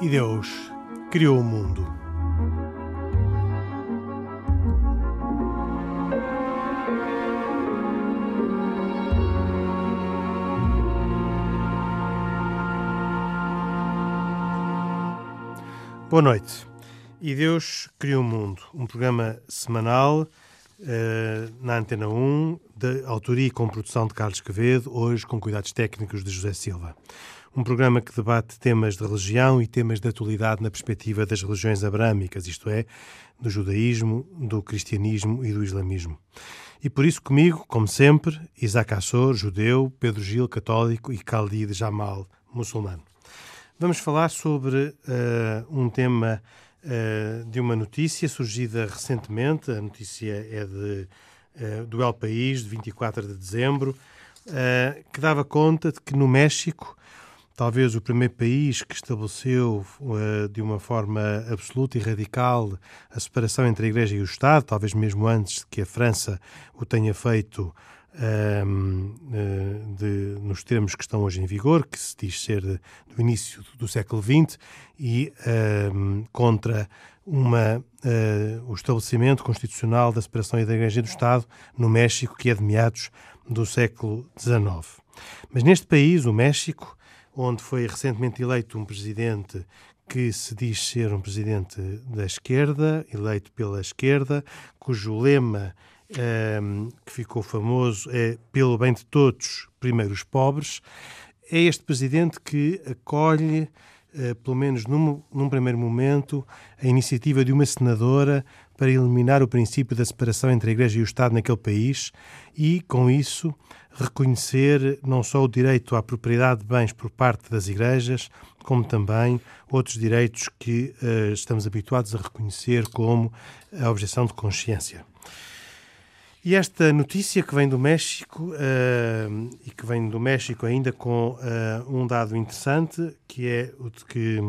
E Deus criou o mundo. Boa noite. E Deus criou o mundo, um programa semanal uh, na Antena 1, de autoria e com produção de Carlos Quevedo, hoje com cuidados técnicos de José Silva. Um programa que debate temas de religião e temas de atualidade na perspectiva das religiões abrâmicas, isto é, do judaísmo, do cristianismo e do islamismo. E por isso comigo, como sempre, Isaac Assor, judeu, Pedro Gil, católico e Khalid Jamal, muçulmano. Vamos falar sobre uh, um tema uh, de uma notícia surgida recentemente. A notícia é de, uh, do El País, de 24 de dezembro, que dava conta de que no México, talvez o primeiro país que estabeleceu de uma forma absoluta e radical a separação entre a Igreja e o Estado, talvez mesmo antes que a França o tenha feito um, eh, de, nos termos que estão hoje em vigor, que se diz ser do início do século XX, e um, contra uma, uh, o estabelecimento constitucional da separação da Igreja e do Estado no México, que é de meados do século XIX. Mas neste país, o México, onde foi recentemente eleito um presidente que se diz ser um presidente da esquerda, eleito pela esquerda, cujo lema um, ehm, que ficou famoso é pelo bem de todos, primeiro os pobres, é este presidente que acolhe, uh, pelo menos num, num primeiro momento, a iniciativa de uma senadora para eliminar o princípio da separação entre a Igreja e o Estado naquele país e, com isso, reconhecer não só o direito à propriedade de bens por parte das igrejas, como também outros direitos que uh, estamos habituados a reconhecer, como a objeção de consciência. E esta notícia que vem do México, uh, e que vem do México ainda com uh, um dado interessante, que é o de que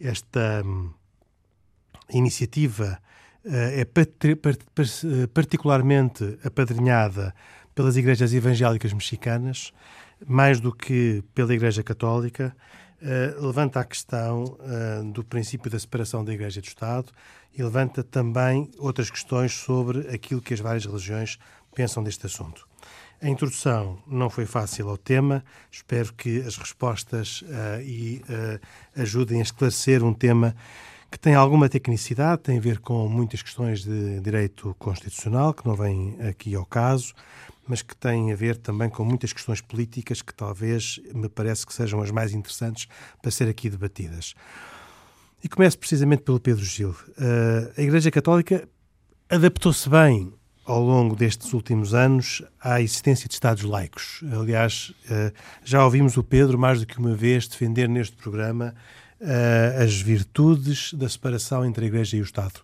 esta um, iniciativa é particularmente apadrinhada pelas igrejas evangélicas mexicanas, mais do que pela Igreja Católica, levanta a questão do princípio da separação da Igreja e do Estado e levanta também outras questões sobre aquilo que as várias religiões pensam deste assunto. A introdução não foi fácil ao tema, espero que as respostas e, ajudem a esclarecer um tema que tem alguma tecnicidade, tem a ver com muitas questões de direito constitucional, que não vem aqui ao caso, mas que tem a ver também com muitas questões políticas que talvez me parece que sejam as mais interessantes para ser aqui debatidas. E começo precisamente pelo Pedro Gil. Uh, a Igreja Católica adaptou-se bem ao longo destes últimos anos à existência de Estados laicos. Aliás, uh, já ouvimos o Pedro mais do que uma vez defender neste programa uh, as virtudes da separação entre a Igreja e o Estado.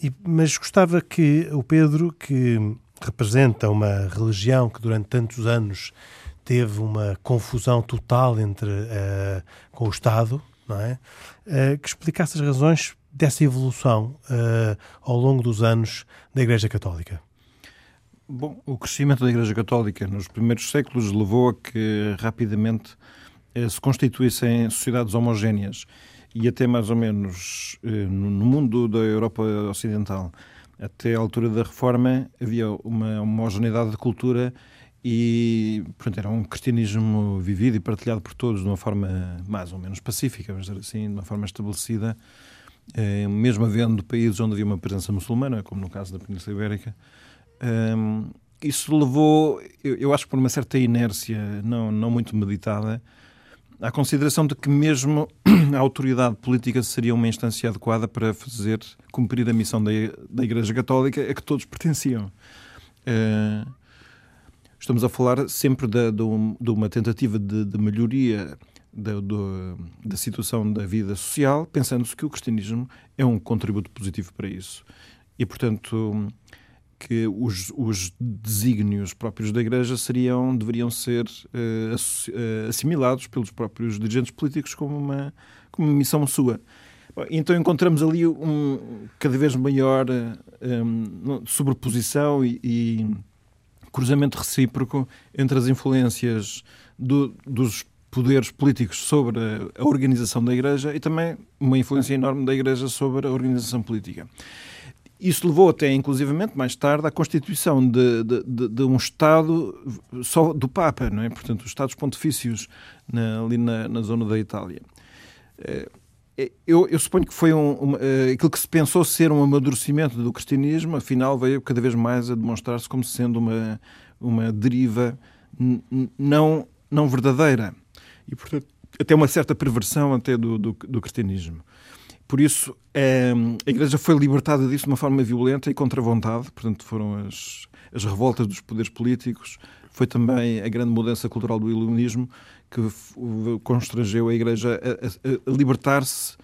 E, mas gostava que o Pedro, que representa uma religião que durante tantos anos teve uma confusão total entre com o Estado, não é? Uh, que explicasse as razões dessa evolução uh, ao longo dos anos da Igreja Católica. Bom, o crescimento da Igreja Católica nos primeiros séculos levou a que rapidamente se constituíssem sociedades homogéneas e até mais ou menos no mundo da Europa Ocidental, até a altura da Reforma, havia uma homogeneidade de cultura e portanto, era um cristianismo vivido e partilhado por todos de uma forma mais ou menos pacífica, vamos dizer assim, de uma forma estabelecida, eh, mesmo havendo países onde havia uma presença muçulmana, como no caso da Península Ibérica. Isso levou, eu, acho que por uma certa inércia não, não muito meditada, à consideração de que mesmo a autoridade política seria uma instância adequada para fazer cumprir a missão da, da Igreja Católica a que todos pertenciam. Uh, Estamos a falar sempre de, de, de uma tentativa de, de melhoria da, da, situação da vida social, pensando-se que o cristianismo é um contributo positivo para isso. E, portanto, que os, os desígnios próprios da Igreja seriam, deveriam ser uh, assimilados pelos próprios dirigentes políticos como uma, como uma missão sua. Então encontramos ali um cada vez maior um, eh, sobreposição e, e cruzamento recíproco entre as influências do, dos poderes políticos sobre a organização da Igreja e também uma influência enorme da Igreja sobre a organização política. Isso levou até, inclusivamente, mais tarde, à constituição de, de, de, um Estado só do Papa, não é? Portanto, os Estados pontifícios na, ali na, na, zona da Itália. Eh, eu, eu, suponho que foi um, um, eh, aquilo que se pensou ser um amadurecimento do cristianismo, afinal veio cada vez mais a demonstrar-se como sendo uma, uma deriva não, não verdadeira. E, portanto, até uma certa perversão até do, do, do cristianismo. Por isso, é, a Igreja foi libertada disso de uma forma violenta e contra a vontade, portanto, foram as, as revoltas dos poderes políticos, foi também a grande mudança cultural do iluminismo que constrangeu a Igreja a, a, a libertar-se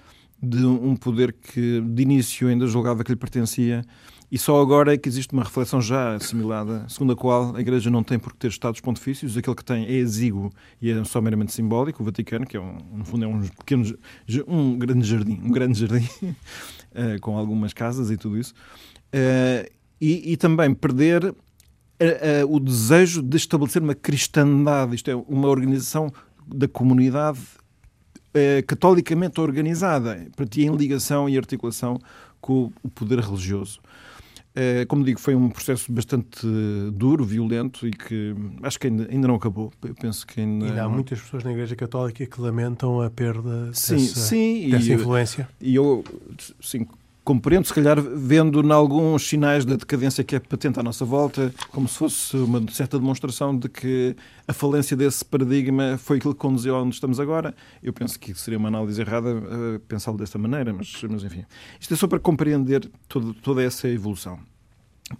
de um poder que de início ainda julgava que lhe pertencia e só agora é que existe uma reflexão já assimilada, segundo a qual a Igreja não tem por que ter Estados pontifícios, aquele que tem é exíguo e é só meramente simbólico, o Vaticano, que é um, no fundo é um pequeno, um grande jardim, um grande jardim, uh, com algumas casas e tudo isso, uh, e, e, também perder uh, o desejo de estabelecer uma cristandade, isto é, uma organização da comunidade catolicamente organizada, para ti em ligação e articulação com o poder religioso. Eh, como digo, foi um processo bastante duro, violento e que acho que ainda, ainda não acabou. Eu penso que ainda... ainda há muitas pessoas na Igreja Católica que lamentam a perda sim, dessa, sim, dessa e, influência. E eu, sim, compreendo, se calhar, vendo em alguns sinais da decadência que é patente à nossa volta, como se fosse uma certa demonstração de que a falência desse paradigma foi aquilo que conduziu a onde estamos agora. Eu penso que seria uma análise errada uh, pensá-lo desta maneira, mas, mas enfim. Isto é só para compreender todo, toda essa evolução.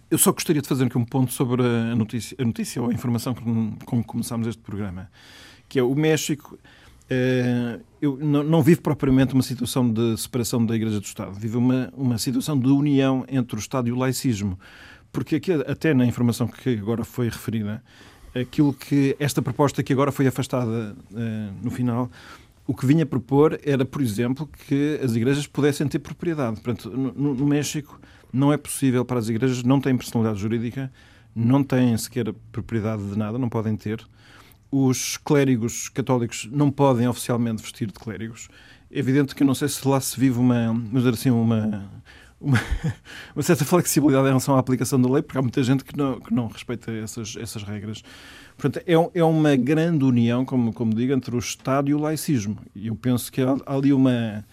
Eu só gostaria de fazer aqui um ponto sobre a notícia, a notícia ou a informação com que começámos este programa, que é o México eu não, não vivo propriamente uma situação de separação da Igreja do Estado, vivo uma, uma situação de união entre o Estado e o laicismo. Porque aqui, até na informação que agora foi referida, aquilo que esta proposta que agora foi afastada uh, no final, o que vinha propor era, por exemplo, que as igrejas pudessem ter propriedade. Portanto, no, no México não é possível para as igrejas, não têm personalidade jurídica, não têm sequer propriedade de nada, não podem ter os clérigos católicos não podem oficialmente vestir de clérigos. É evidente que eu não sei se lá se vive uma, vamos dizer assim, uma, uma, uma, certa flexibilidade em relação à aplicação da lei, porque há muita gente que não, que não respeita essas, essas regras. Portanto, é, é uma grande união, como, como digo, entre o Estado e o laicismo. E eu penso que há, há ali uma.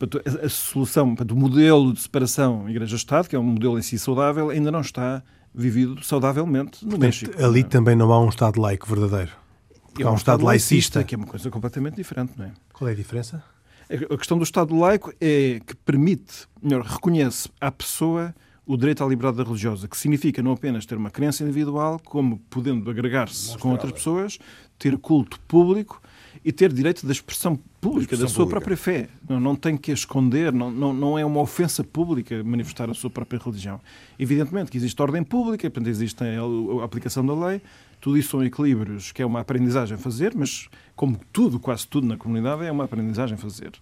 A, a solução, o modelo de separação Igreja-Estado, que é um modelo em si saudável, ainda não está vivido saudavelmente no Portanto, México. Ali também não há um Estado laico verdadeiro é um Estado laicista. Que é uma coisa completamente diferente, não é? Qual é a diferença? A questão do Estado laico é que permite, melhor, reconhece à pessoa o direito à liberdade religiosa, que significa não apenas ter uma crença individual, como podendo agregar-se com outras pessoas, ter culto público e ter direito da expressão pública, expressão da sua pública. própria fé. Não, não tem que esconder, não, não, não é uma ofensa pública manifestar a sua própria religião. Evidentemente que existe ordem pública, portanto, existe a, a aplicação da lei, tudo isso são equilíbrios que é uma aprendizagem a fazer, mas como tudo, quase tudo na comunidade, é uma aprendizagem a fazer.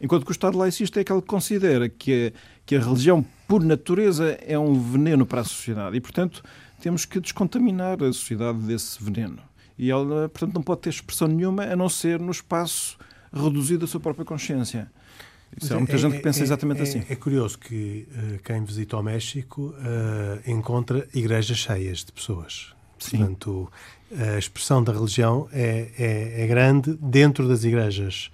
Enquanto que o Estado laicista é aquele que considera que a, que a religião, por natureza, é um veneno para a sociedade e, portanto, temos que descontaminar a sociedade desse veneno. E ela, portanto, não pode ter expressão nenhuma a não ser no espaço reduzido da sua própria consciência. Isso há muita é, gente que pensa é, exatamente é, assim. É curioso que uh, quem visita o México uh, encontra igrejas cheias de pessoas. Sim. Portanto, a expressão da religião é, é, é, grande dentro das igrejas.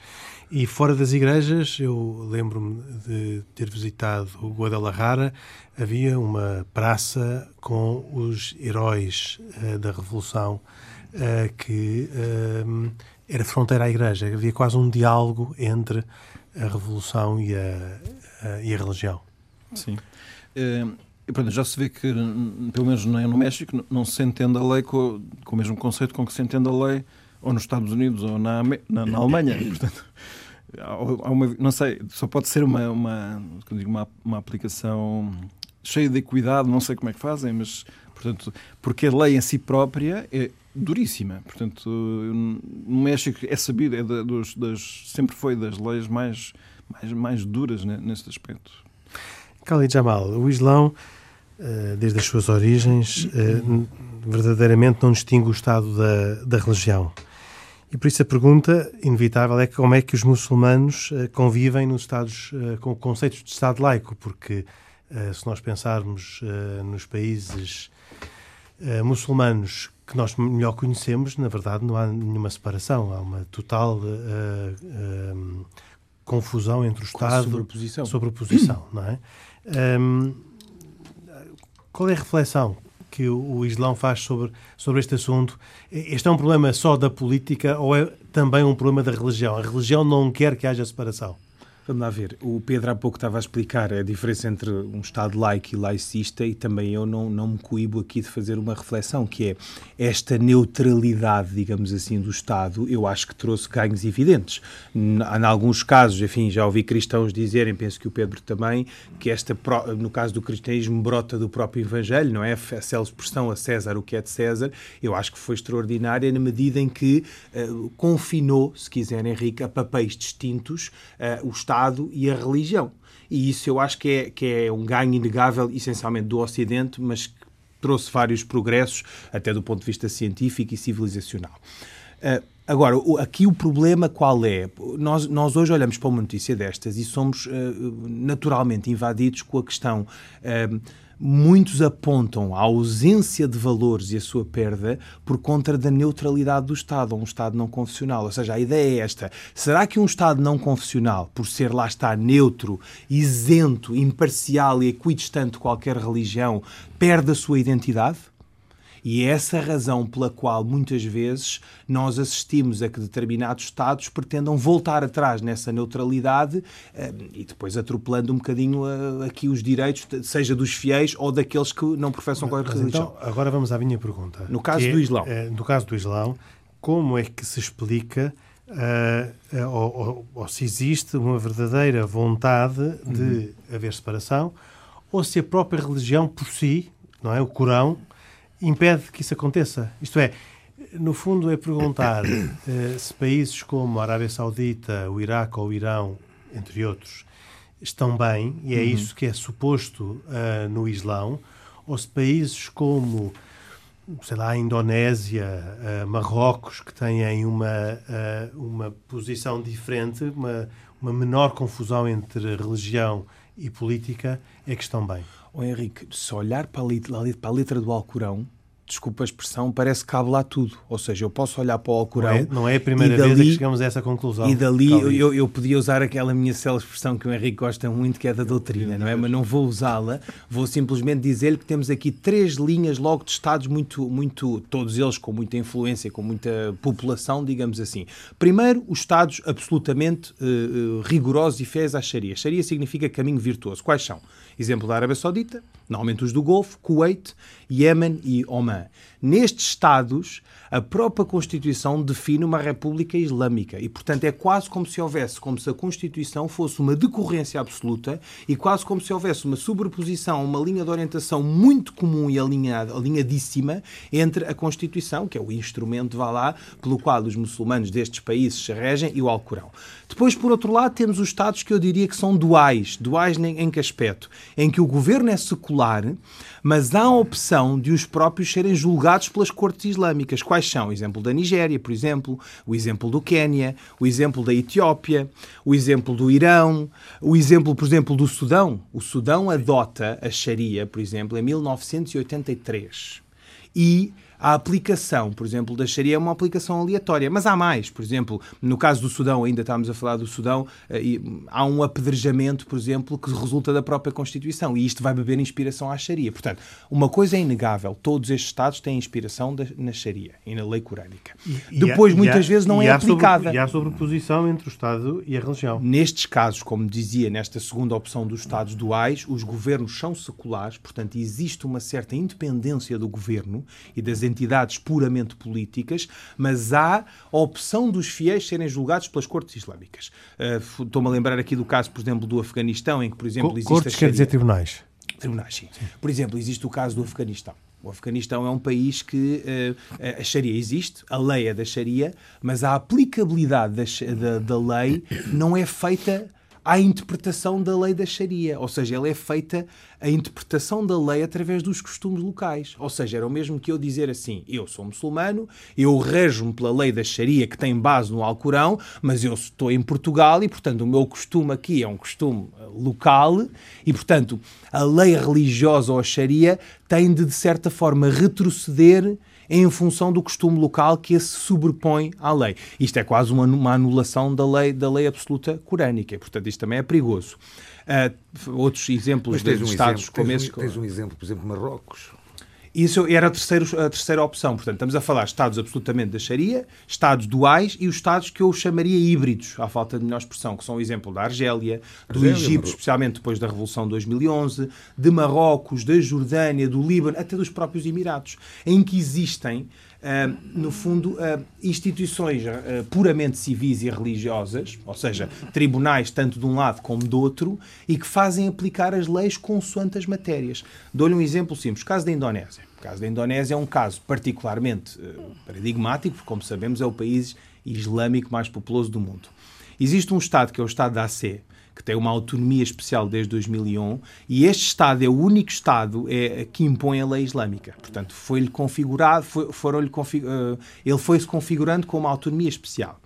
E fora das igrejas, eu lembro-me de ter visitado o Guadalajara, havia uma praça com os heróis uh, da Revolução uh, que uh, era fronteira à igreja. Havia quase um diálogo entre a Revolução e a, a e a religião. Sim. E, pronto, já se vê que, pelo menos no México, não se entende a lei com, com o mesmo conceito com que se entende a lei ou nos Estados Unidos ou na, na, na Alemanha. Portanto, há uma, não sei, só pode ser uma, uma, uma, uma aplicação cheia de equidade, não sei como é que fazem, mas, portanto, porque a lei em si própria é duríssima. Portanto, no México é sabido, é dos, das, sempre foi das leis mais, mais, mais duras né, neste aspecto. Khalid Jamal, o Islão eh, desde as suas origens, eh, verdadeiramente não distingue o estado da, da religião. E por isso a pergunta inevitável é como é que os muçulmanos uh, convivem nos Estados com conceitos de Estado laico, porque se nós pensarmos nos países muçulmanos que nós melhor conhecemos, na verdade não há nenhuma separação, há uma total confusão entre o Estado... Sobreposição. Sobreposição, não é? Um, qual é a reflexão que o, o Islão faz sobre, sobre este assunto? Este é um problema só da política ou é também um problema da religião? A religião não quer que haja separação. Vamos lá ver. O Pedro há pouco estava a explicar a diferença entre um Estado laico e laicista e também eu não, não me coibo aqui de fazer uma reflexão, que é esta neutralidade, digamos assim, do Estado, eu acho que trouxe ganhos evidentes. Em alguns casos, enfim, já ouvi cristãos dizerem, penso que o Pedro também, que esta, no caso do cristianismo, brota do próprio Evangelho, não é? A expressão a César o que é de César, eu acho que foi extraordinária na medida em que uh, confinou, se quiser, Henrique, a papéis distintos uh, o Estado Estado e a religião. E isso eu acho que é, que é um ganho inegável, essencialmente do Ocidente, mas que trouxe vários progressos, até do ponto de vista científico e civilizacional. Uh, Agora, aqui o problema qual é? Nós, nós hoje olhamos para uma notícia destas e somos uh, naturalmente invadidos com a questão. Uh, muitos apontam a ausência de valores e a sua perda por conta da neutralidade do Estado, ou um Estado não confessional. Ou seja, a ideia é esta: será que um Estado não confessional, por ser lá está neutro, isento, imparcial e equidistante de qualquer religião, perde a sua identidade? E é essa a razão pela qual muitas vezes nós assistimos a que determinados Estados pretendam voltar atrás nessa neutralidade eh, e depois atropelando um bocadinho eh, aqui os direitos, seja dos fiéis ou daqueles que não professam qualquer religião. Então, agora vamos à minha pergunta. No caso do Islão. É, no caso do Islão, como é que se explica uh, ou, ou, ou, se existe uma verdadeira vontade de uhum. haver separação ou se a própria religião por si, não é, o Corão, impede que isso aconteça. Isto é, no fundo, é perguntar uh, se países como a Arábia Saudita, o Iraque ou o Irão, entre outros, estão bem, e é uhum. isso que é suposto uh, no Islão, ou se países como, sei lá, a Indonésia, uh, Marrocos, que têm uma, uma posição diferente, uma, uma menor confusão entre religião e política, é que estão bem. Oh, Henrique, se olhar para a, letra, para a letra do Alcorão, desculpa a expressão, parece que cabe lá tudo. Ou seja, eu posso olhar para o Alcorão. Não é, não é a primeira dali, vez que chegamos a essa conclusão. E dali eu, eu, podia usar aquela minha célebre expressão que o Henrique gosta muito, que é da doutrina, não é? Mas não vou usá-la. Vou simplesmente dizer-lhe que temos aqui três linhas logo de Estados muito, muito, todos eles com muita influência, com muita população, digamos assim. Primeiro, os Estados absolutamente uh, rigorosos e fiéis à Sharia. Sharia significa caminho virtuoso. Quais são? Exemplo da Arábia Saudita, normalmente os do Golfo, Kuwait, Iémen e Oman. Yeah. Nestes Estados, a própria Constituição define uma República Islâmica e, portanto, é quase como se houvesse, como se a Constituição fosse uma decorrência absoluta e quase como se houvesse uma sobreposição, uma linha de orientação muito comum e alinhada, alinhadíssima entre a Constituição, que é o instrumento, vá lá, pelo qual os muçulmanos destes países se regem, e o Alcorão. Depois, por outro lado, temos os Estados que eu diria que são duais. Duais em que aspecto? Em que o governo é secular, mas há a opção de os próprios serem julgados pelas cortes islâmicas. Quais são? O exemplo da Nigéria, por exemplo, o exemplo do Quênia, o exemplo da Etiópia, o exemplo do Irão, o exemplo, por exemplo, do Sudão. O Sudão adota a Sharia, por exemplo, em 1983. E a aplicação, por exemplo, da Sharia é uma aplicação aleatória, mas há mais. Por exemplo, no caso do Sudão, ainda estamos a falar do Sudão, eh, há um apedrejamento, por exemplo, que resulta da própria Constituição e isto vai beber inspiração à Sharia. Portanto, uma coisa é inegável, todos estes Estados têm inspiração na Sharia e na lei corânica. E, Depois, há, muitas vezes, não é aplicada. Sobre, e há sobreposição entre o Estado e a religião. Nestes casos, como dizia, nesta segunda opção dos Estados duais, os governos são seculares, portanto, existe uma certa independência do governo e das entidades puramente políticas, mas há a opção dos fiéis serem julgados pelas cortes islâmicas. Uh, Estou-me a lembrar aqui do caso, por exemplo, do Afeganistão, em que, por exemplo, existe Cortes quer dizer tribunais. Tribunais, sim. sim. Por exemplo, existe o caso do Afeganistão. O Afeganistão é um país que uh, a Sharia existe, a lei é da Sharia, mas a aplicabilidade da, da, da lei não é feita à interpretação da lei da Sharia. Ou seja, ela é feita a interpretação da lei através dos costumes locais. Ou seja, era o mesmo que eu dizer assim: eu sou muçulmano, eu rejo-me pela lei da Sharia que tem base no Alcorão, mas eu estou em Portugal e, portanto, o meu costume aqui é um costume eh, local e, portanto, a lei religiosa ou a Sharia tem de, de certa forma, retroceder em função do costume local que se sobrepõe à lei. Isto é quase uma, uma anulação da lei, da lei absoluta corânica. Portanto, isto também é perigoso. Uh, outros exemplos de um Estados exemplo, como tens Um, tens um exemplo, por exemplo, Marrocos. Isso era a terceira, a terceira opção. Portanto, estamos a falar de Estados absolutamente da Sharia, Estados duais e os Estados que eu chamaria híbridos, à falta de melhor expressão, que são o exemplo da Argélia, do Argélia, Egito, Marrocos. especialmente depois da Revolução de 2011, de Marrocos, da Jordânia, do Líbano, até dos próprios Emirados, em que existem no fundo, uh, instituições uh, puramente civis e religiosas, ou seja, tribunais tanto de um lado como do outro, e que fazem aplicar as leis consoante as matérias. Dou-lhe um exemplo simples: o caso da Indonésia. O caso da Indonésia é um caso particularmente paradigmático, porque, como sabemos, é o país islâmico mais populoso do mundo. Existe um Estado que é o Estado da Aceh, que tem uma autonomia especial desde 2001, e este Estado é o único Estado é, que impõe a lei islâmica. Portanto, foi-lhe configurado, foi, foram-lhe config, uh, ele foi-se configurando com uma autonomia especial.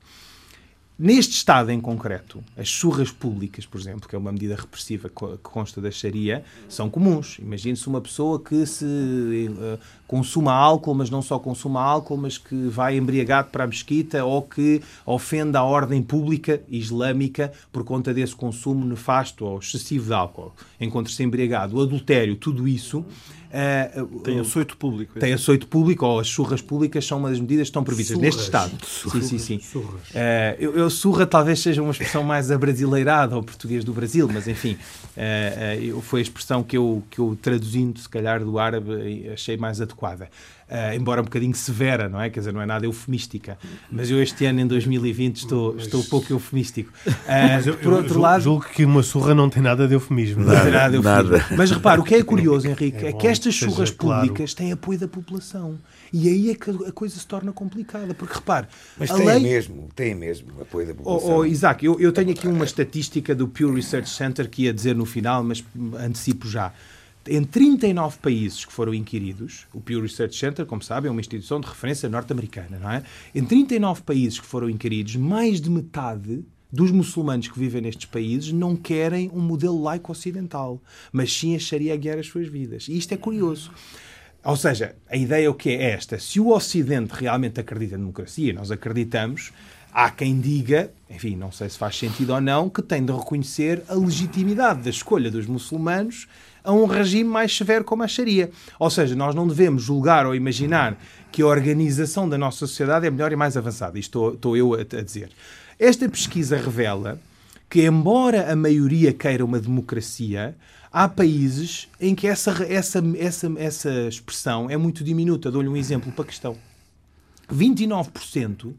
Neste Estado em concreto, as surras públicas, por exemplo, que é uma medida repressiva que consta da Sharia, são comuns. Imagine-se uma pessoa que se uh, consuma álcool, mas não só consuma álcool, mas que vai embriagado para a mesquita ou que ofenda a ordem pública islâmica por conta desse consumo nefasto ou excessivo de álcool. Encontra-se embriagado. O adultério, tudo isso Uh, tem açoito público. Tem açoito público, ou as surras públicas são uma das medidas que estão previstas surras. neste Estado. Surras. Sim, sim, sim. Uh, eu, eu, surra talvez seja uma expressão mais abrasileirada ao português do Brasil, mas enfim, uh, foi a expressão que eu, que eu traduzindo, se calhar, do árabe, achei mais adequada uh, embora um bocadinho severa, não é? Quer dizer, não é nada eufemística. Mas eu este ano, em 2020, estou, mas... estou um pouco eufemístico. Uh, eu, por outro eu, lado... Julgo que uma surra não tem nada de eufemismo. Não, tem nada de eufemismo. Nada. Mas repara, o que é curioso, Henrique, é, é que estas surras públicas claro. têm apoio da população. E aí é que a coisa se torna complicada, porque repare. Mas tem lei... mesmo, tem mesmo apoio da população. Oh, oh, Isaac, eu, eu tenho aqui uma estatística do Pew Research Center que ia dizer no final, mas antecipo já em 39 países que foram inquiridos, o Pew Research Center, como sabem, é uma instituição de referência norte-americana, não é? Em 39 países que foram inquiridos, mais de metade dos muçulmanos que vivem nestes países não querem um modelo laico ocidental, mas sim a Sharia guiar as suas vidas. E isto é curioso. Ou seja, a ideia o que é esta? Se o Ocidente realmente acredita na democracia, nós acreditamos, há quem diga, enfim, não sei se faz sentido ou não, que tem de reconhecer a legitimidade da escolha dos muçulmanos a um regime mais severo como a Sharia. Ou seja, nós não devemos julgar ou imaginar que a organização da nossa sociedade é melhor e mais avançada. Isto estou, estou eu a, a dizer. Esta pesquisa revela que, embora a maioria queira uma democracia, há países em que essa, essa, essa, essa expressão é muito diminuta. Dou-lhe um exemplo: o Paquistão. 29%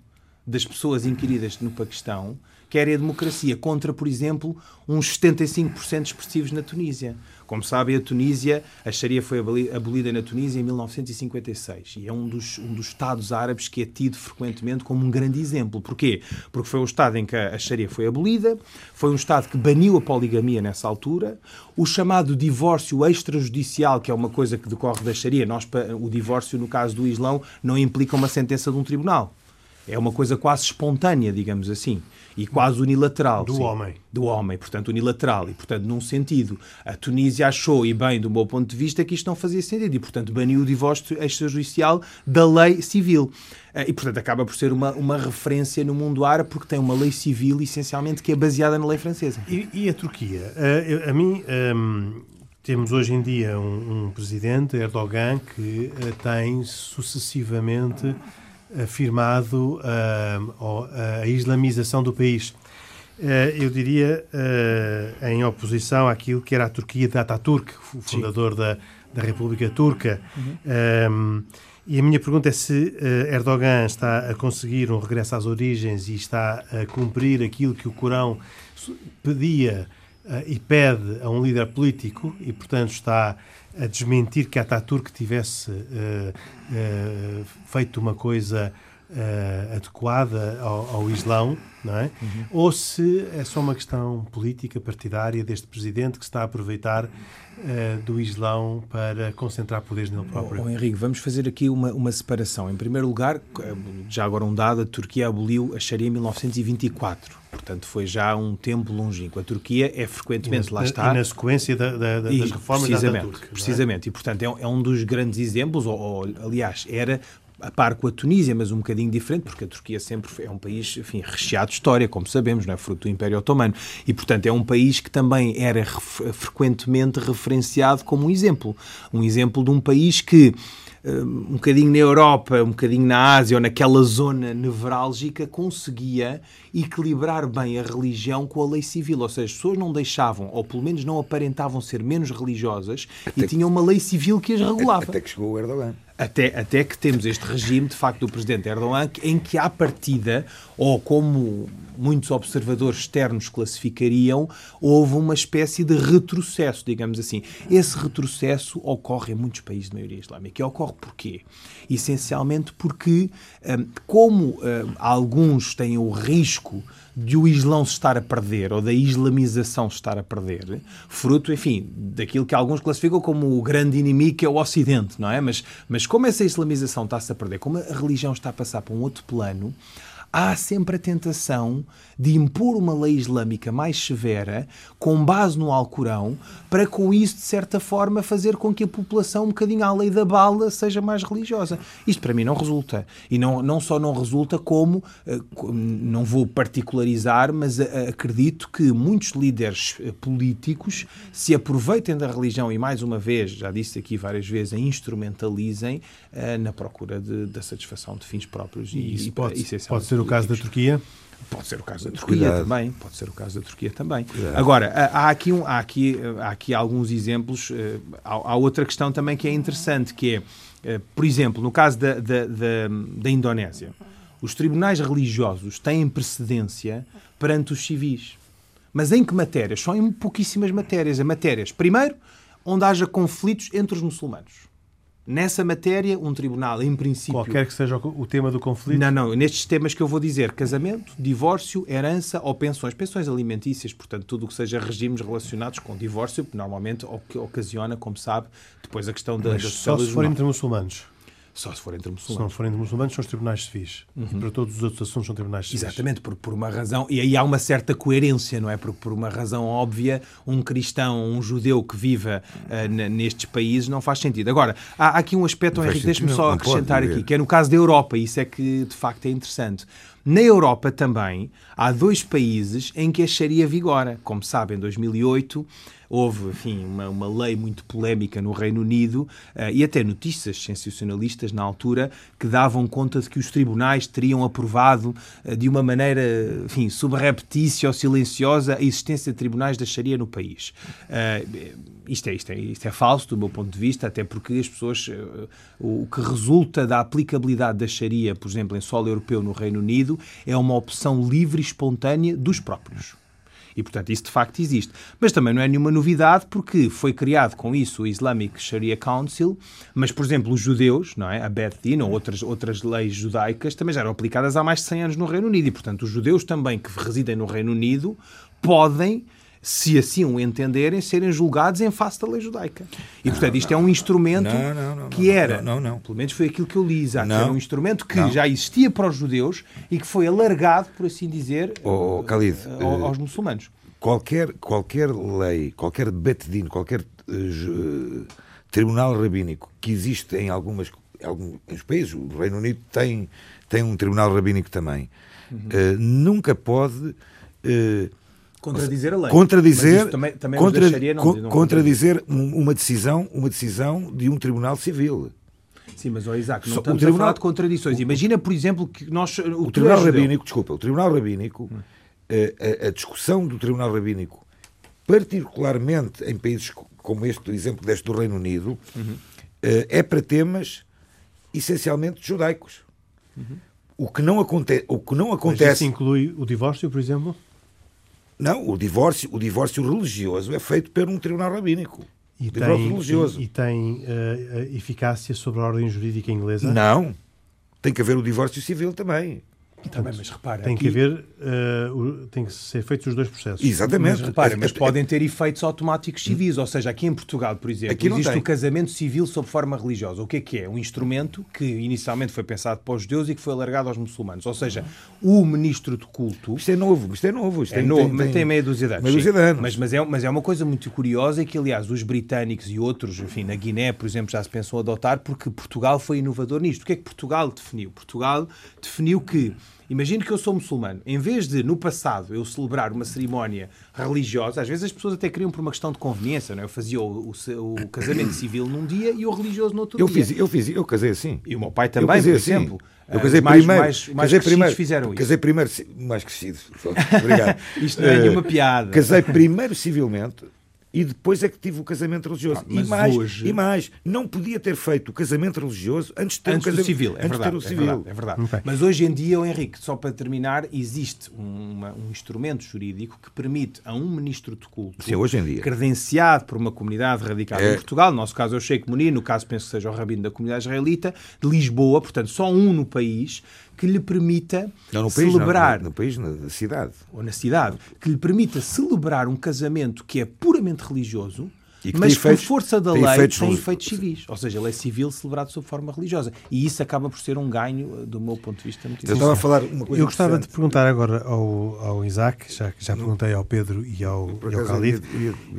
das pessoas inquiridas no Paquistão querem a democracia, contra, por exemplo, uns 75% expressivos na Tunísia. Como sabem, a Tunísia, a Sharia foi abolida na Tunísia em 1956 e é um dos, um dos Estados árabes que é tido frequentemente como um grande exemplo. Porquê? Porque foi o Estado em que a Sharia foi abolida, foi um Estado que baniu a poligamia nessa altura, o chamado divórcio extrajudicial, que é uma coisa que decorre da Sharia, nós, o divórcio, no caso do Islão, não implica uma sentença de um tribunal. É uma coisa quase espontânea, digamos assim e quase unilateral. Do sim, homem. Do homem, portanto, unilateral. E, portanto, num sentido, a Tunísia achou, e bem do meu ponto de vista, que isto não fazia sentido. E, portanto, baniu o divórcio extrajudicial da lei civil. Eh, e, portanto, acaba por ser uma, uma referência no mundo árabe, porque tem uma lei civil, essencialmente, que é baseada na lei francesa. E, e a Turquia? Uh, a mim. Um ehm, temos hoje em dia um, um presidente, Erdogan, que uh, tem sucessivamente afirmado uh, a islamização do país. Uh, eu diria uh, em oposição àquilo que era a Turquia de Ataturk, o fundador da, da República Turca. Uhum. Um, e a minha pergunta é se Erdogan está a conseguir um regresso às origens e está a cumprir aquilo que o Corão pedia e pede a um líder político e, portanto, está a desmentir que Ataturk tivesse uh, uh, feito uma coisa uh, adequada ao, ao, Islão, não é? Uhum. Ou se é só uma questão política partidária deste presidente que está a aproveitar uh, do Islão para concentrar poderes nele próprio. Oh, oh, Henrique, vamos fazer aqui uma, uma separação. Em primeiro lugar, já agora um dado, a Turquia aboliu a Sharia em 1924. Portanto, foi já um tempo longínquo. A Turquia é frequentemente, na, lá está... E na sequência da, da, das e, reformas precisamente, da Turquia. É? Precisamente. É? E, portanto, é, é um dos grandes exemplos, ou, ou aliás, era a par com a Tunísia, mas um bocadinho diferente, porque a Turquia sempre é um país, enfim, recheado de história, como sabemos, não é? fruto do Império Otomano. E, portanto, é um país que também era frequentemente referenciado como um exemplo. Um exemplo de um país que um bocadinho na Europa, um bocadinho na Ásia ou naquela zona nevrálgica, conseguia equilibrar bem a religião com a lei civil. Ou seja, as pessoas não deixavam, ou pelo menos não aparentavam ser menos religiosas até e tinham uma lei civil que as regulava. Até que chegou o Erdogan. Até, até que temos este regime, de facto, do presidente Erdogan, em que, à partida, ou como muitos observadores externos classificariam, houve uma espécie de retrocesso, digamos assim. Esse retrocesso ocorre em muitos países de maioria islâmica. E ocorre porquê? Essencialmente porque, hum, como hum, alguns têm o risco de o Islão se estar a perder ou da islamização se estar a perder, fruto, enfim, daquilo que alguns classificam como o grande inimigo que é o Ocidente, não é? Mas, mas como essa islamização está-se a perder, como a religião está a passar para um outro plano, há sempre a tentação de impor uma lei islâmica mais severa, com base no Alcorão, para com isso, de certa forma, fazer com que a população, um bocadinho à lei da bala, seja mais religiosa. Isto para mim não resulta. E não, não só não resulta, como, eh, não vou particularizar, mas eh, acredito que muitos líderes eh, políticos se aproveitem da religião e, mais uma vez, já disse aqui várias vezes, a instrumentalizem na procura de, da satisfação de fins próprios. E, isso pode, pode ser o caso da Turquia? Pode ser o caso da Turquia Cuidado. também. Pode ser o caso da Turquia também. Cuidado. Agora, há aqui, um, há, aqui, há aqui alguns exemplos. Eh, há, há, outra questão também que é interessante, que é, eh, por exemplo, no caso da, da, da, da Indonésia, os tribunais religiosos têm precedência perante os civis. Mas em que matérias? Só em pouquíssimas matérias. Em matérias, primeiro, onde haja conflitos entre os muçulmanos. Nessa matéria, um tribunal, em princípio. Qualquer que seja o tema do conflito? Não, não. Nestes temas que eu vou dizer: casamento, divórcio, herança ou pensões. Pensões alimentícias, portanto, tudo o que seja regimes relacionados com divórcio, normalmente o que ocasiona, como sabe, depois a questão da. Mas só se for entre muçulmanos. Só se for entre muçulmanos. Se não forem entre muçulmanos, são os tribunais civis. Uhum. E para todos os outros assuntos são tribunais civis. Exatamente, por, por uma razão. E aí há uma certa coerência, não é? Porque por uma razão óbvia, um cristão, um judeu que viva uh, nestes países não faz sentido. Agora, há, há aqui um aspecto, Henrique, deixe-me só acrescentar aqui, que é no caso da Europa, isso é que de facto é interessante. Na Europa também há dois países em que a Sharia vigora. Como sabem, em 2008 houve, enfim, uma, uma lei muito polémica no Reino Unido uh, e até notícias sensacionalistas na altura que davam conta de que os tribunais teriam aprovado uh, de uma maneira, enfim, subreptícia ou silenciosa a existência de tribunais da Sharia no país. Uh, isto, é, isto, é, isto é falso do meu ponto de vista, até porque as pessoas, o que resulta da aplicabilidade da Sharia, por exemplo, em solo europeu no Reino Unido, é uma opção livre e espontânea dos próprios. E, portanto, isso de facto existe. Mas também não é nenhuma novidade, porque foi criado com isso o Islamic Sharia Council, mas, por exemplo, os judeus, não é? a Beth Din ou outras, outras leis judaicas também já eram aplicadas há mais de 100 anos no Reino Unido. E, portanto, os judeus também que residem no Reino Unido podem se assim o entenderem, serem julgados em face da lei judaica. E, portanto, isto é um instrumento não, não, que era, não, não, pelo menos foi aquilo que eu li, exato, era um instrumento que já existia para os judeus e que foi alargado, por assim dizer, oh, Khalid, aos, aos muçulmanos. Qualquer, qualquer lei, qualquer betedino, qualquer uh, tribunal rabínico que existe em algumas, alguns países, o Reino Unido tem, tem um tribunal rabínico também, uhum. uh, nunca pode... Uh, contradizer a lei. Contradizer, também, também contra, não, não contradizer uma decisão, uma decisão de um tribunal civil. Sim, mas, oh, Isaac, não estamos tribunal, a falar de contradições. Imagina, por exemplo, que nós... O, o Tribunal Rabínico, desculpa, o Tribunal Rabínico, hum. a, a, discussão do Tribunal Rabínico, particularmente em países como este, por exemplo, deste do Reino Unido, uhum. é para temas essencialmente judaicos. Uhum. O que não, aconte o que não acontece... Mas isso inclui o divórcio, por exemplo? Não, o divórcio, o divórcio religioso é feito por um tribunal rabínico. E tem, religioso. E, e tem uh, eficácia sobre a ordem jurídica inglesa? Não. tem que haver o divórcio civil também. Também, mas repara, Tem que aqui- haver, o- tem que ser feitos os dois processos. Exatamente. Mas repara, mas É- é- podem ter efeitos automáticos civis. Ou seja, aqui em Portugal, por exemplo, Aqui existe o casamento civil sob forma religiosa. O que é que é? Um instrumento que inicialmente foi pensado para os judeus e que foi alargado aos muçulmanos. Ou seja, o ministro de culto. Isto é novo, isto é novo. Isto É tem- novo, tem- mas tem- tem meia dúzia de anos. meia dúzia de anos. Mas, mas, é, mas é uma coisa muito curiosa e que, aliás, os britânicos e outros, enfim, na Guiné, por exemplo, já se pensou adotar porque Portugal foi inovador nisto. O que é que Portugal definiu? Portugal definiu que, imagino que eu sou muçulmano, em vez de, no passado, eu celebrar uma cerimónia religiosa, às vezes as pessoas até queriam por uma questão de conveniência, não é? Eu fazia o, o- o casamento civil num dia e o religioso no outro Eu dia. fiz, eu fiz, eu casei assim. E o meu pai também, por assim. exemplo. Eu Ah, casei mais, primeiro. mais, mais casei crescidos primeiro. fizeram isso. Casei primeiro, mais crescido. Só. Obrigado. Isto não é Eh, nenhuma piada. Casei primeiro civilmente e depois é que tive o casamento religioso. Ah, e mais, hoje- e mais, não podia ter feito o casamento religioso antes de ter Antes o do casamento civil, é antes de verdade, ter o é civil. verdade, é verdade. Ok. Mas hoje em dia, o Henrique, só para terminar, existe uma- um instrumento jurídico que permite a um ministro de culto, Sim, hoje em dia. credenciado por uma comunidade radicada É. em Portugal, no nosso caso é o Sheikh Munir, no caso penso que seja o rabino da comunidade israelita, de Lisboa, portanto só um no país, que lhe permita Não, no país, celebrar, não, no país, na cidade. ou na cidade, que lhe permita celebrar um casamento que é puramente religioso, que mas tem por efeitos- força da tem lei efeitos tem efeitos civis. Ou seja, ele é civil celebrado sob forma religiosa. E isso acaba por ser um ganho, eh, do meu ponto de vista, muito Eu estava a interessante. falar uma coisa Eu gostava de perguntar agora ao, ao Isaac, já, já perguntei ao Pedro e ao, e ao Khalid.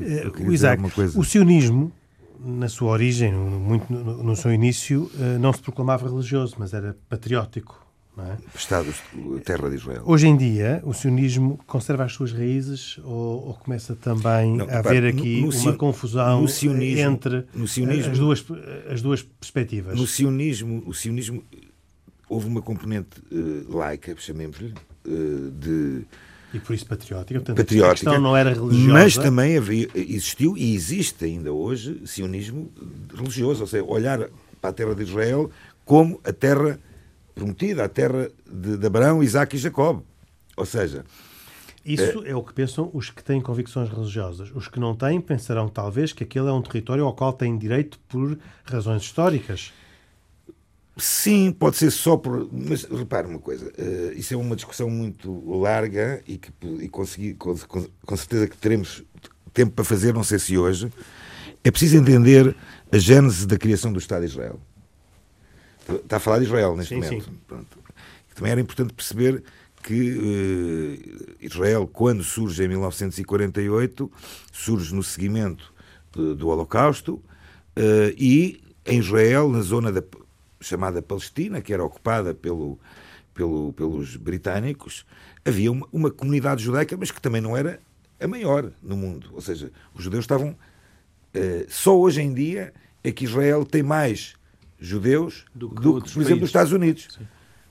Eh, o Isaac, o sionismo, na sua origem, muito no, no seu início, eh, não se proclamava religioso, mas era patriótico. É? Estados, terra de Israel. Hoje em dia, o sionismo conserva as suas raízes ou, ou começa também Não, a repare, haver no- aqui no uma sio- confusão no sionismo- entre no sionismo- as, duas, as duas perspectivas? No sionismo, o sionismo houve uma componente eh, laica, chamemos-lhe, eh, de E por isso patriótica. Portanto, patriótica, A questão não era religiosa. mas também havia, existiu e existe ainda hoje sionismo religioso, ou seja, olhar para a terra de Israel como a terra prometida, a terra de, de Abraão, Isaac e Jacob. Ou seja, Isso é o que pensam os que têm convicções religiosas. Os que não têm pensarão talvez que aquele é um território ao qual têm direito por razões históricas. Sim, pode ser só por. Mas repare uma coisa, eh, isso é uma discussão muito larga e que e consegui, com, com- com certeza que teremos tempo para fazer, não sei se hoje. É preciso entender a gênese da criação do Estado de Israel. Está a falar de Israel neste Sim, momento. sim. Também era importante perceber que eh, Israel, quando surge em 1948, surge no seguimento de- do Holocausto eh, e em Israel, na zona da chamada Palestina, que era ocupada pelo, pelo- pelos britânicos, havia uma, uma comunidade judaica, mas que também não era a maior no mundo. Ou seja, os judeus estavam. eh, só hoje em dia é que Israel tem mais judeus Do do que que, outros por exemplo, os países. Estados Unidos.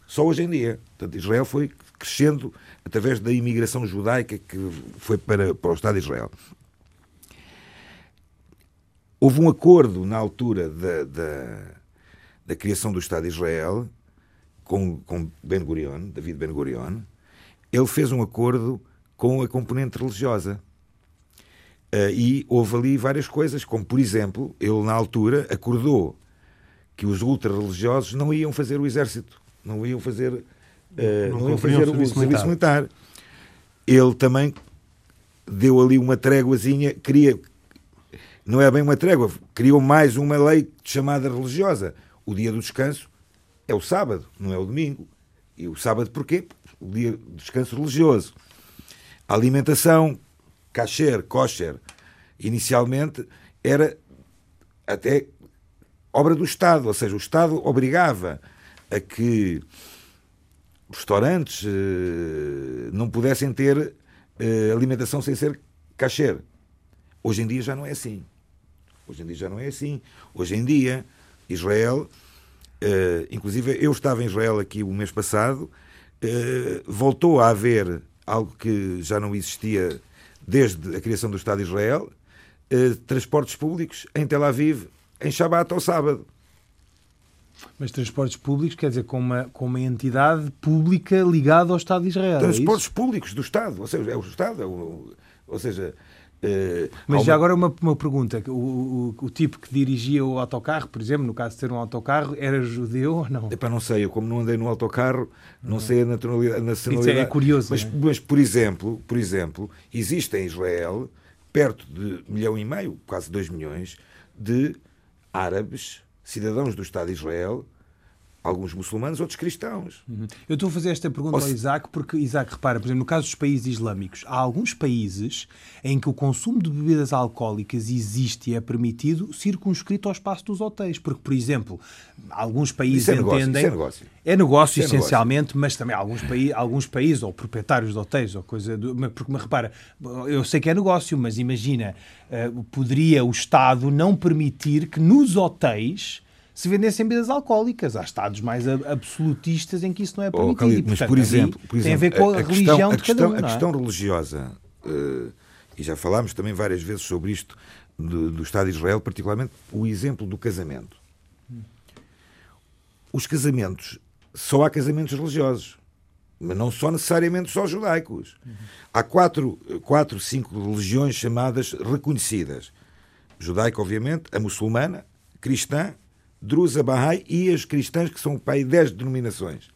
Só hoje em dia. Portanto, Israel foi crescendo através da imigração judaica que foi para, para o Estado de Israel. Houve um acordo na altura da, da, da criação do Estado de Israel com, com Ben Gurion, David Ben Gurion. Ele fez um acordo com a componente religiosa. Eh, e houve ali várias coisas, como por exemplo, ele na altura acordou que os ultra-religiosos não iam fazer o exército, não iam fazer, eh, Não não iam fazer o o serviço serviço militar. Ele também deu ali uma tréguazinha, queria, não é bem uma trégua, criou mais uma lei chamada religiosa. O dia do descanso é o sábado, não é o domingo. E o sábado porquê? O dia do descanso religioso. A alimentação, kasher, kosher, inicialmente era até obra do Estado, ou seja, o Estado obrigava a que restaurantes eh, não pudessem ter eh, alimentação sem ser kasher. Hoje em dia já não é assim. Hoje em dia já não é assim. Hoje em dia, Israel, eh, inclusive eu estava em Israel aqui o mês passado, voltou a haver algo que já não existia desde a criação do Estado de Israel, transportes públicos em Tel Aviv em Shabat ao sábado. Mas transportes públicos quer dizer com uma, com uma entidade pública ligada ao Estado de Israel. é? Transportes públicos do Estado, ou seja, é o Estado, é o- ou seja, Uh, Mas já uma... agora uma, uma pergunta: o, o, o, tipo que dirigia o autocarro, por exemplo, no caso de ter um autocarro, era judeu ou não? Epá, não sei, eu como não andei no autocarro, não, sei a naturalidade. A nacionalidade. Isso é curioso. Mas, é? mas, por exemplo, por exemplo, existe em Israel perto de um milhão e meio, quase dois milhões, de árabes, cidadãos do Estado de Israel, alguns muçulmanos, outros cristãos. Uhum. Eu estou a fazer esta pergunta ao Isaac porque, Isaac, repara, por exemplo, no caso dos países islâmicos, há alguns países em que o consumo de bebidas alcoólicas existe e é permitido circunscrito ao espaço dos hotéis. Porque, por exemplo, alguns países é negócio, entendem... É negócio. É negócio, é essencialmente, negócio. mas também alguns, paí alguns países, ou proprietários de hotéis, ou coisa... Do... Porque, me repara, eu sei que é negócio, mas imagina, uh, poderia o Estado não permitir que nos hotéis se vendessem bebidas alcoólicas. Há estados mais absolutistas em que isso não é permitido. Oh, Calito, mas, por exemplo, por exemplo, tem a ver com a, a religião questão, de cada um. A questão, é? religiosa, uh, e já falámos também várias vezes sobre isto do, do Estado de Israel, particularmente o exemplo do casamento. Os casamentos, só há casamentos religiosos, mas não só necessariamente só judaicos. Há quatro, quatro, cinco religiões chamadas reconhecidas. Judaica, obviamente, a muçulmana, cristã, Drusa, Bahá'í e as cristãs, que são pai 10 denominações.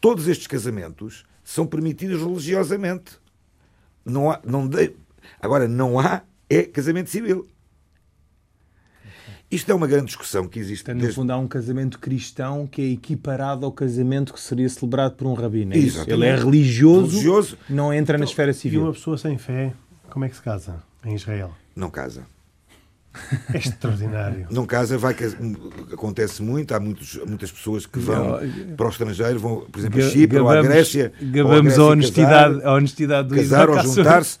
Todos estes casamentos são permitidos religiosamente. Não há, não de... Agora, não há é casamento civil. Isto é uma grande discussão que existe. Então, no desde... fundo, há um casamento cristão que é equiparado ao casamento que seria celebrado por um rabino. É Ele é religioso, religioso, não entra então, na esfera civil. E uma pessoa sem fé, como é que se casa em Israel? Não casa. É extraordinário. Num caso, vai, acontece muito, há muitos, muitas pessoas que vão para o estrangeiro, vão, por exemplo, a Chipre ou à Grécia. Gabamos a, honestidade, casar, a honestidade do Casar ou juntar-se.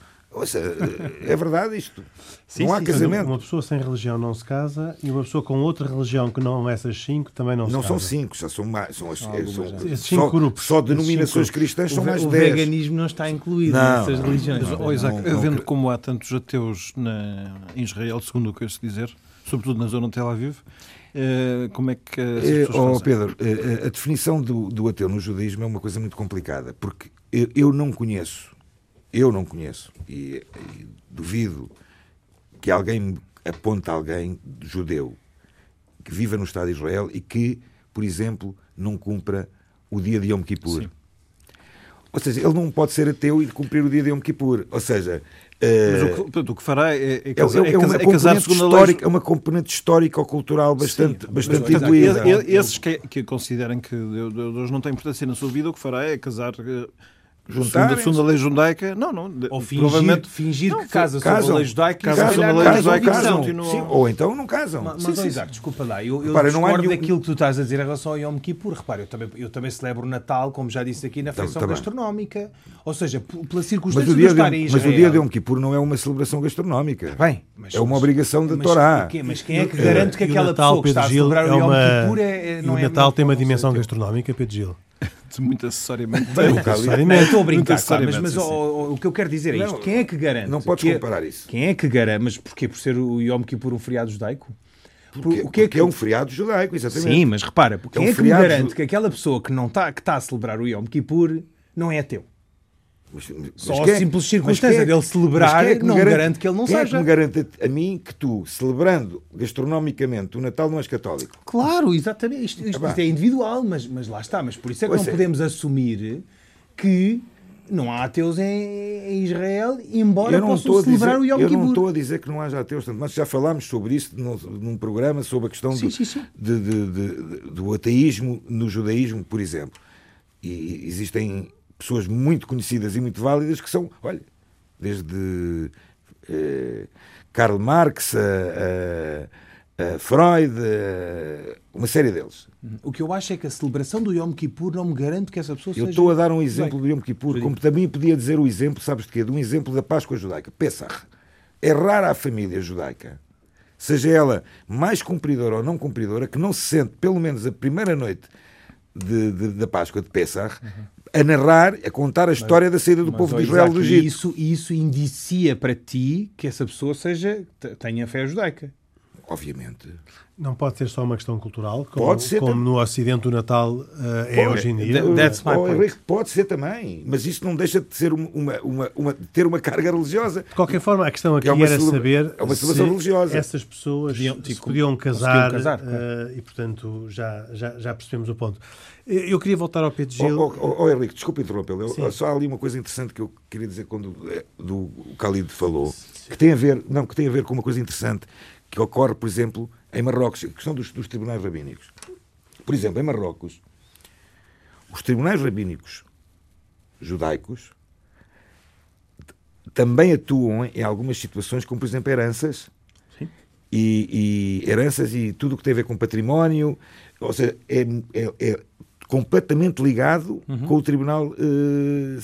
É verdade isto. Sim, não há sim, casamento. Uma pessoa sem religião não se casa e uma pessoa com outra religião que não essas cinco também não, não se casa. Não são cinco, já são mais. São, as, Algumas, são, cinco só, grupos. Só denominações cristãs são o, mais o dez. O veganismo não está incluído não, nessas religiões. Mas, oh, Isaac, não, vendo como há tantos ateus na, em Israel, segundo o que eu se dizer, sobretudo na zona de Tel Aviv, eh, como é que as eh, pessoas oh, Pedro, eh, a definição do, do ateu no judaísmo é uma coisa muito complicada, porque eu, eu não conheço, eu não conheço, e, e duvido que alguém aponte alguém judeu que viva no Estado de Israel e que, por exemplo, não cumpra o dia de Yom Kippur. Sim. Ou seja, ele não pode ser ateu e cumprir o dia de Yom Kippur. Ou seja, mas o que, o que fará é, é, casar, é, é, é, uma, é casar segundo a lei. É uma componente histórica ou cultural bastante, Sim, bastante mas, incluída. Esses que, que considerem que Deus não tem importância na sua vida, o que fará é casar eh, Juntar, segundo a lei judaica, não, não. Ou fingir, provavelmente, fingir não, que casa casam, sob a lei judaica casam, casam, a lei judaica casam. Sim, ou então não casam. Mas, mas sim, sim. desculpa lá, eu, eu Repara, discordo nenhum... daquilo que tu estás a dizer em relação ao Yom Kippur. Repara, eu também, eu também celebro o Natal, como já disse aqui, na então, feição tá, tá gastronómica. Ou seja, pela circunstância de estar em Israel. Mas o dia de Yom Kippur não é uma celebração gastronómica. Bem, mas, é uma obrigação da Torá. Mas quem é que garante que aquela pessoa que está a celebrar o Yom Kippur é, não é... O Natal tem uma dimensão gastronómica, Pedro Gil? muito acessoriamente. Bem, acessoriamente. Estou a brincar, claro, mas, mas o, o, o, que eu quero dizer é isto. Não, quem é que garante? Não podes comparar isso. Quem é que garante? Mas porquê? Por ser o Yom Kippur um feriado judaico? Porque, o que é, que... é um feriado judaico, exatamente. Sim, mas repara, quem é, um é que me garante que aquela pessoa que não está que está a celebrar o Yom Kippur não é ateu? Mas, mas Só a é, simples circunstância é, dele celebrar é não garante, garante, que ele não quem seja. É que me garante a, mim que tu, celebrando gastronomicamente o Natal, não és católico? Claro, exatamente. Isto, isto, isto é individual, mas, mas lá está. Mas por isso é que não é. podemos assumir que não há ateus em, Israel, embora possam celebrar dizer, o Yom Kippur. Eu não estou a dizer que não haja ateus, mas já falámos sobre isso num, num programa sobre a questão sim, do, sim, sim. De, de, de, do ateísmo no judaísmo, por exemplo. E existem pessoas muito conhecidas e muito válidas que são, olha, desde eh, Karl Marx a, a, a Freud, a, uma série deles. O que eu acho é que a celebração do Yom Kippur não me garante que essa pessoa eu seja... Eu estou a dar um exemplo do Yom Kippur, como também podia dizer o exemplo, sabes de quê? De um exemplo da Páscoa judaica. Pesach. É rara a família judaica, seja ela mais cumpridora ou não cumpridora, que não se sente, pelo menos a primeira noite de, de, da Páscoa de Pesach, uhum a narrar, a contar a história mas, da saída do povo de Israel do Egito. Isso, isso indicia para ti que essa pessoa seja tenha fé judaica. Obviamente. Não pode ser só uma questão cultural, como, Pode ser como no Ocidente o Natal uh, é Pode. hoje em dia. That- that's my point. Pode ser também, mas isso não deixa de ser uma, uma, uma, ter uma carga religiosa. De qualquer forma, a questão aqui É era celebra- saber é uma se religiosa. essas pessoas Podiam- se tipo, podiam casar, conseguiam casar, uh, e, portanto, já, já, já percebemos o ponto. Eu eu queria voltar ao Pedro Oh, Gil. oh, oh, oh, Henrique, desculpa interrompê-lo. Só há ali uma coisa interessante que eu queria dizer quando eh, do o Khalid falou, que tem a ver, não, que tem a ver com uma coisa interessante que ocorre, por exemplo, em Marrocos, a questão dos, dos tribunais rabínicos. Por exemplo, em Marrocos, os tribunais rabínicos judaicos também atuam em algumas situações, como por exemplo heranças. E, e heranças e tudo o que tem a ver com património, ou seja, é, é- é completamente ligado com o Tribunal, eh,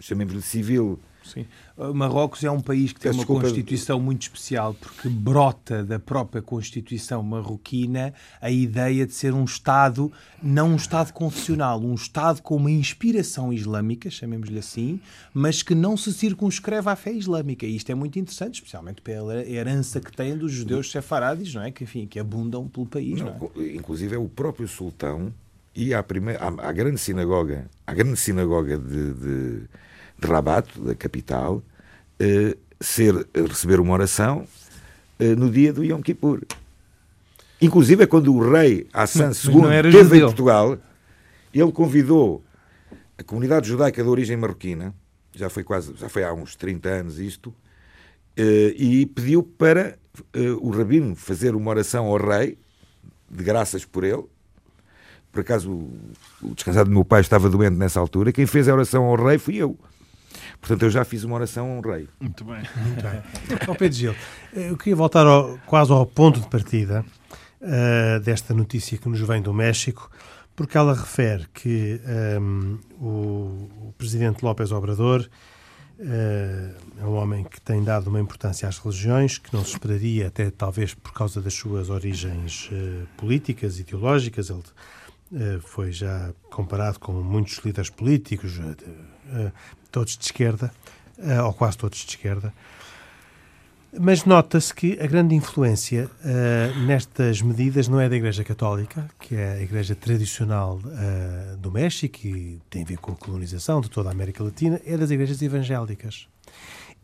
chamemos-lhe civil. Sim. Uh, Marrocos é um país que tem Peço uma desculpa. Constituição muito especial porque brota da própria Constituição marroquina a ideia de ser um Estado, não um Estado confessional, um Estado com uma inspiração islâmica, chamemos-lhe assim, mas que não se circunscreve à fé islâmica. E isto é muito interessante, especialmente pela herança que tem dos judeus sefarades, não é? Que, enfim, que abundam pelo país, não, Não, é? inclusive é o próprio sultão e à, primeira, à, à grande sinagoga, à grande sinagoga de, de, de Rabat, da capital, eh, ser, receber uma oração eh, no dia do Yom Kippur. Inclusive é quando o rei Hassan II esteve em. Portugal, ele convidou a comunidade judaica de origem marroquina, já foi quase, já foi há uns 30 anos isto, eh, e pediu para o rabino fazer uma oração ao rei, de graças por ele. Por acaso, o descansado do meu pai estava doente nessa altura. Quem fez a oração ao rei fui eu. Portanto, eu já fiz uma oração ao rei. Muito bem. Muito bem. Ó Pedro Gil, eh, eu queria voltar ao- quase ao ponto de partida eh, desta notícia que nos vem do México, porque ela refere que ehm, o, o presidente López Obrador eh, é um homem que tem dado uma importância às religiões que não se esperaria, até talvez por causa das suas origens eh, políticas, ideológicas. Ele foi já comparado com muitos líderes políticos, todos de esquerda, eh, ou quase todos de esquerda. Mas nota-se que a grande influência eh, nestas medidas não é da Igreja Católica, que é a Igreja tradicional eh, do México e tem a ver com a colonização de toda a América Latina, é das igrejas evangélicas.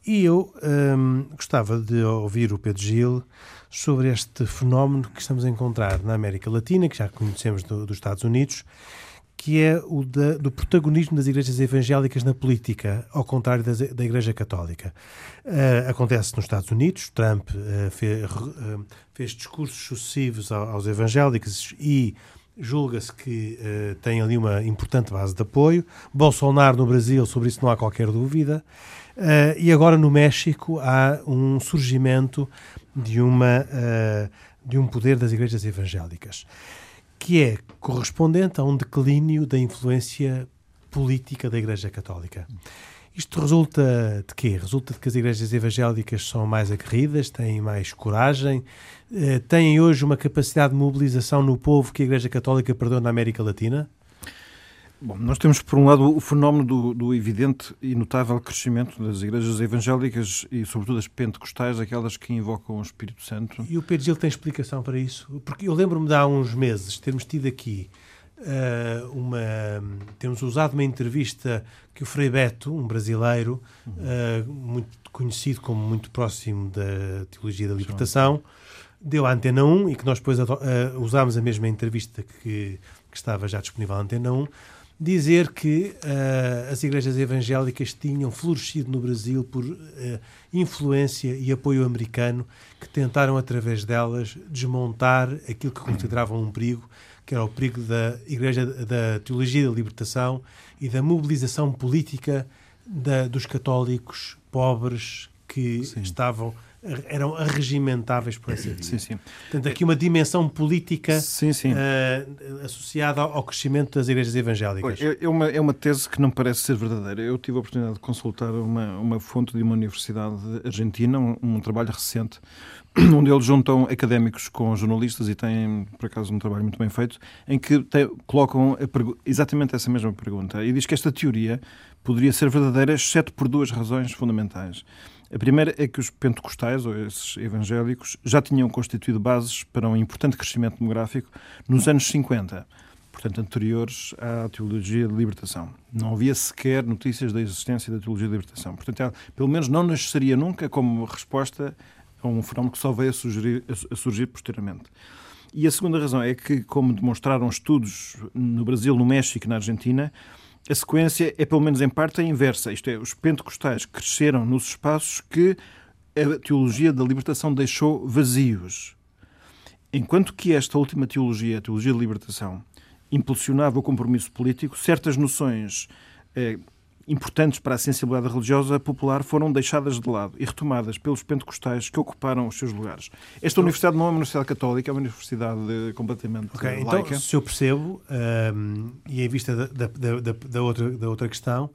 E eu hum, gostava de ouvir o Pedro Gil sobre este fenómeno que estamos a encontrar na América Latina, que já conhecemos do- dos Estados Unidos, que é o da- do protagonismo das igrejas evangélicas na política, ao contrário da Igreja Católica. Eh, acontece nos Estados Unidos, Trump eh, fe- re- eh, fez discursos sucessivos ao- aos evangélicos e julga-se que tem ali uma importante base de apoio. Bolsonaro no Brasil, sobre isso não há qualquer dúvida. E agora no México há um surgimento de, uma, de um poder das igrejas evangélicas que é correspondente a um declínio da influência política da Igreja Católica. Isto resulta de quê? Resulta de que as igrejas evangélicas são mais aguerridas, têm mais coragem, eh, têm hoje uma capacidade de mobilização no povo que a Igreja Católica perdeu na América Latina? Bom, nós temos, por um lado, o fenómeno do, do evidente e notável crescimento das igrejas evangélicas e, sobretudo, as pentecostais, aquelas que invocam o Espírito Santo. E o Pedro Gil tem explicação para isso? Porque eu lembro-me de há uns meses termos tido aqui eh, uma. Temos usado uma entrevista que o Frei Beto, um brasileiro, eh, muito conhecido como muito próximo da teologia da libertação, deu à Antena 1 e que nós depois eh, usámos a mesma entrevista que, que estava já disponível à Antena 1 dizer que eh, as igrejas evangélicas tinham florescido no Brasil por eh, influência e apoio americano que tentaram, através delas, desmontar aquilo que consideravam um perigo, que era o perigo da Igreja da Teologia da Libertação e da mobilização política da- dos católicos pobres que estavam eram arregimentáveis por essa via. Sim, sim. Portanto, aqui uma dimensão política Sim, sim. eh, associada ao crescimento das igrejas evangélicas. É, é uma, é uma tese que não parece ser verdadeira. Eu tive a oportunidade de consultar uma, uma fonte de uma universidade argentina, um, um trabalho recente, onde eles juntam académicos com jornalistas e têm, por acaso, um trabalho muito bem feito, em que te- colocam exatamente essa mesma pergunta. E diz que esta teoria poderia ser verdadeira, exceto por duas razões fundamentais. A primeira é que os pentecostais, ou esses evangélicos, já tinham constituído bases para um importante crescimento demográfico nos anos 50, portanto, anteriores à teologia de libertação. Não havia sequer notícias da existência da teologia de libertação. Portanto, ela, pelo menos não nasceria nunca como resposta a um fenómeno que só veio a, surgir, a surgir posteriormente. E a segunda razão é que, como demonstraram estudos no Brasil, no México e na Argentina, a sequência é, pelo menos em parte, a inversa. Isto é, os pentecostais cresceram nos espaços que a teologia da libertação deixou vazios. Enquanto que esta última teologia, a teologia da libertação, impulsionava o compromisso político, certas noções eh, importantes para a sensibilidade religiosa popular foram deixadas de lado e retomadas pelos pentecostais que ocuparam os seus lugares. Esta então, universidade não é uma universidade católica, é uma universidade completamente okay, laica. Então, se eu percebo, um, e em vista da, da, da, da, outra, da outra questão,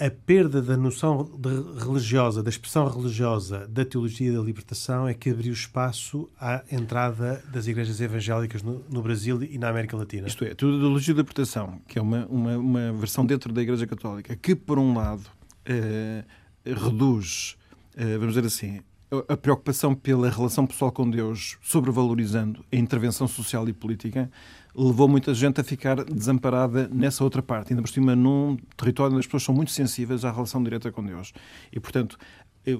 a perda da noção religiosa, da expressão religiosa da teologia da libertação é que abriu espaço à entrada das igrejas evangélicas no, no Brasil e na América Latina. Isto é, a teologia da libertação, que é uma, uma, uma, versão dentro da Igreja Católica, que, por um lado, eh, reduz, eh, vamos dizer assim, a preocupação pela relação pessoal com Deus, sobrevalorizando a intervenção social e política, levou muita gente a ficar desamparada nessa outra parte, ainda por cima num território onde as pessoas são muito sensíveis à relação direta com Deus. E, portanto,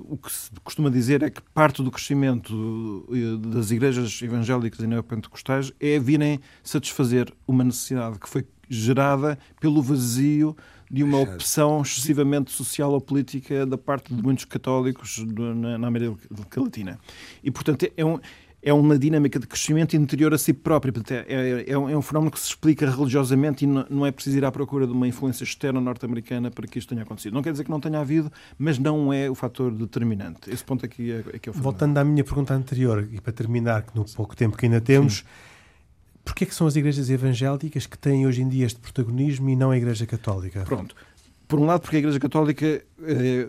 o que se costuma dizer é que parte do crescimento eh, das igrejas evangélicas e neopentecostais é virem satisfazer uma necessidade que foi gerada pelo vazio de uma opção excessivamente social ou política da parte de muitos católicos na, América Latina. E, portanto, é um, é uma dinâmica de crescimento interior a si próprio. É, é, é, um, é, um, fenómeno que se explica religiosamente e não, é preciso ir à procura de uma influência externa norte-americana para que isto tenha acontecido. Não quer dizer que não tenha havido, mas não é o fator determinante. Esse ponto aqui é, é que é o Voltando à minha pergunta anterior, e para terminar, no pouco tempo que ainda temos, Sim. Porquê é que são as igrejas evangélicas que têm hoje em dia este protagonismo e não a Igreja Católica? Pronto. Por um lado, porque a Igreja Católica, eh,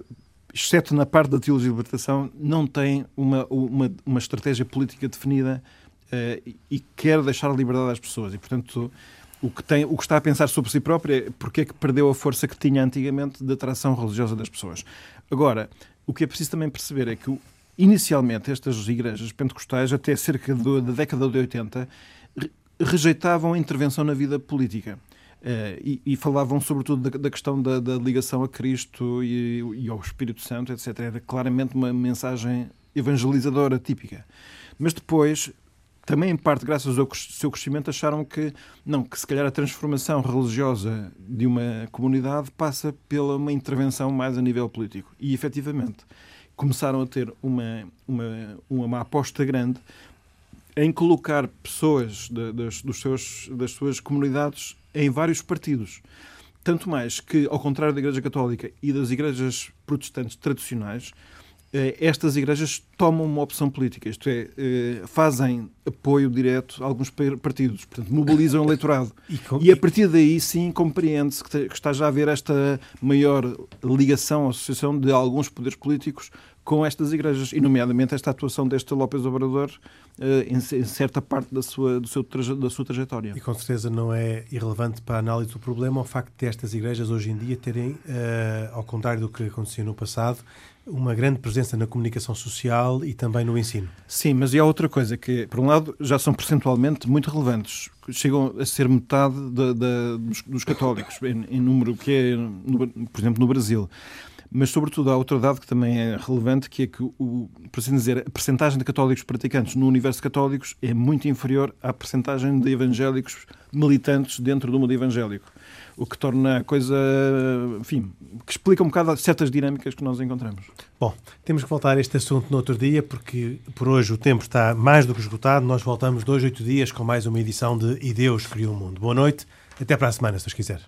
exceto na parte da teologia de libertação, não tem uma, uma, uma estratégia política definida eh, e quer deixar a liberdade às pessoas. E, portanto, o que, tem, o que está a pensar sobre si próprio é porque é que perdeu a força que tinha antigamente de atração religiosa das pessoas. Agora, o que é preciso também perceber é que, inicialmente, estas igrejas pentecostais, até cerca da década de 80, rejeitavam a intervenção na vida política. Uh, e, e, falavam sobretudo da, da questão da, da, ligação a Cristo e, e, ao Espírito Santo, etc. Era claramente uma mensagem evangelizadora típica. Mas depois, também em parte graças ao seu crescimento, acharam que não, que se calhar a transformação religiosa de uma comunidade passa pela uma intervenção mais a nível político. E efetivamente começaram a ter uma, uma, uma aposta grande em colocar pessoas de, das, dos seus, das suas comunidades em vários partidos. Tanto mais que, ao contrário da Igreja Católica e das igrejas protestantes tradicionais, eh, estas igrejas tomam uma opção política, isto é, eh, fazem apoio direto a alguns partidos, portanto, mobilizam o eleitorado. E, com... e a partir daí, sim, compreende-se que está já a haver esta maior ligação, associação de alguns poderes políticos com estas igrejas, e nomeadamente esta atuação deste López Obrador eh, em, certa parte da sua, do seu, da sua trajetória. E com certeza não é irrelevante para a análise do problema o facto de estas igrejas hoje em dia terem, uh, ao contrário do que acontecia no passado, uma grande presença na comunicação social e também no ensino. Sim, mas e há outra coisa que, por um lado, já são percentualmente muito relevantes. Chegam a ser metade de, de, dos, dos, católicos, em, em, número que é, no, por exemplo, no Brasil. Mas, sobretudo, há outro dado que também é relevante, que é que, o, por assim dizer, a percentagem de católicos praticantes no universo católicos é muito inferior à percentagem de evangélicos militantes dentro do mundo evangélico. O que torna a coisa, enfim, que explica um bocado certas dinâmicas que nós encontramos. Bom, temos que voltar a este assunto no outro dia, porque por hoje o tempo está mais do que esgotado. Nós voltamos dois, oito dias com mais uma edição de E Deus Criou o Mundo. Boa noite, até para a semana, se Deus quiser.